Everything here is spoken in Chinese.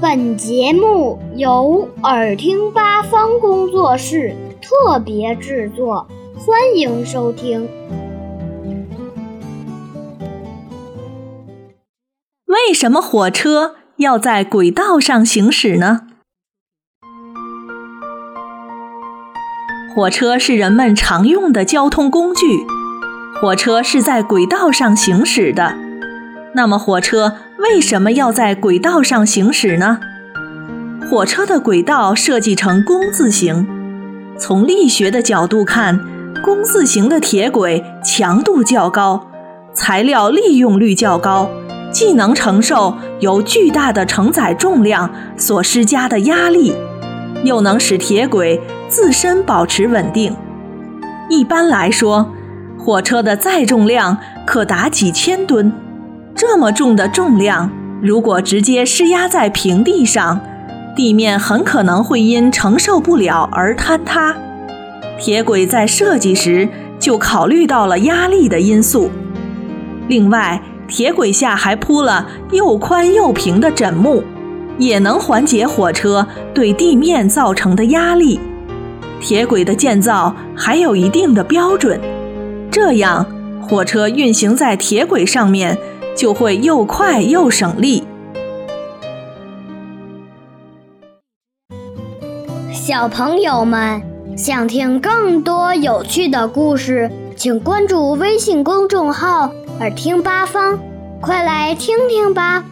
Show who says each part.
Speaker 1: 本节目由耳听八方工作室特别制作，欢迎收听。
Speaker 2: 为什么火车要在轨道上行驶呢？火车是人们常用的交通工具，火车是在轨道上行驶的。那么，火车为什么要在轨道上行驶呢？火车的轨道设计成工字形，从力学的角度看，工字形的铁轨强度较高，材料利用率较高，既能承受由巨大的承载重量所施加的压力，又能使铁轨自身保持稳定。一般来说，火车的载重量可达几千吨。这么重的重量，如果直接施压在平地上，地面很可能会因承受不了而坍塌。铁轨在设计时就考虑到了压力的因素。另外，铁轨下还铺了又宽又平的枕木，也能缓解火车对地面造成的压力。铁轨的建造还有一定的标准，这样火车运行在铁轨上面。就会又快又省力。
Speaker 1: 小朋友们想听更多有趣的故事，请关注微信公众号“耳听八方”，快来听听吧。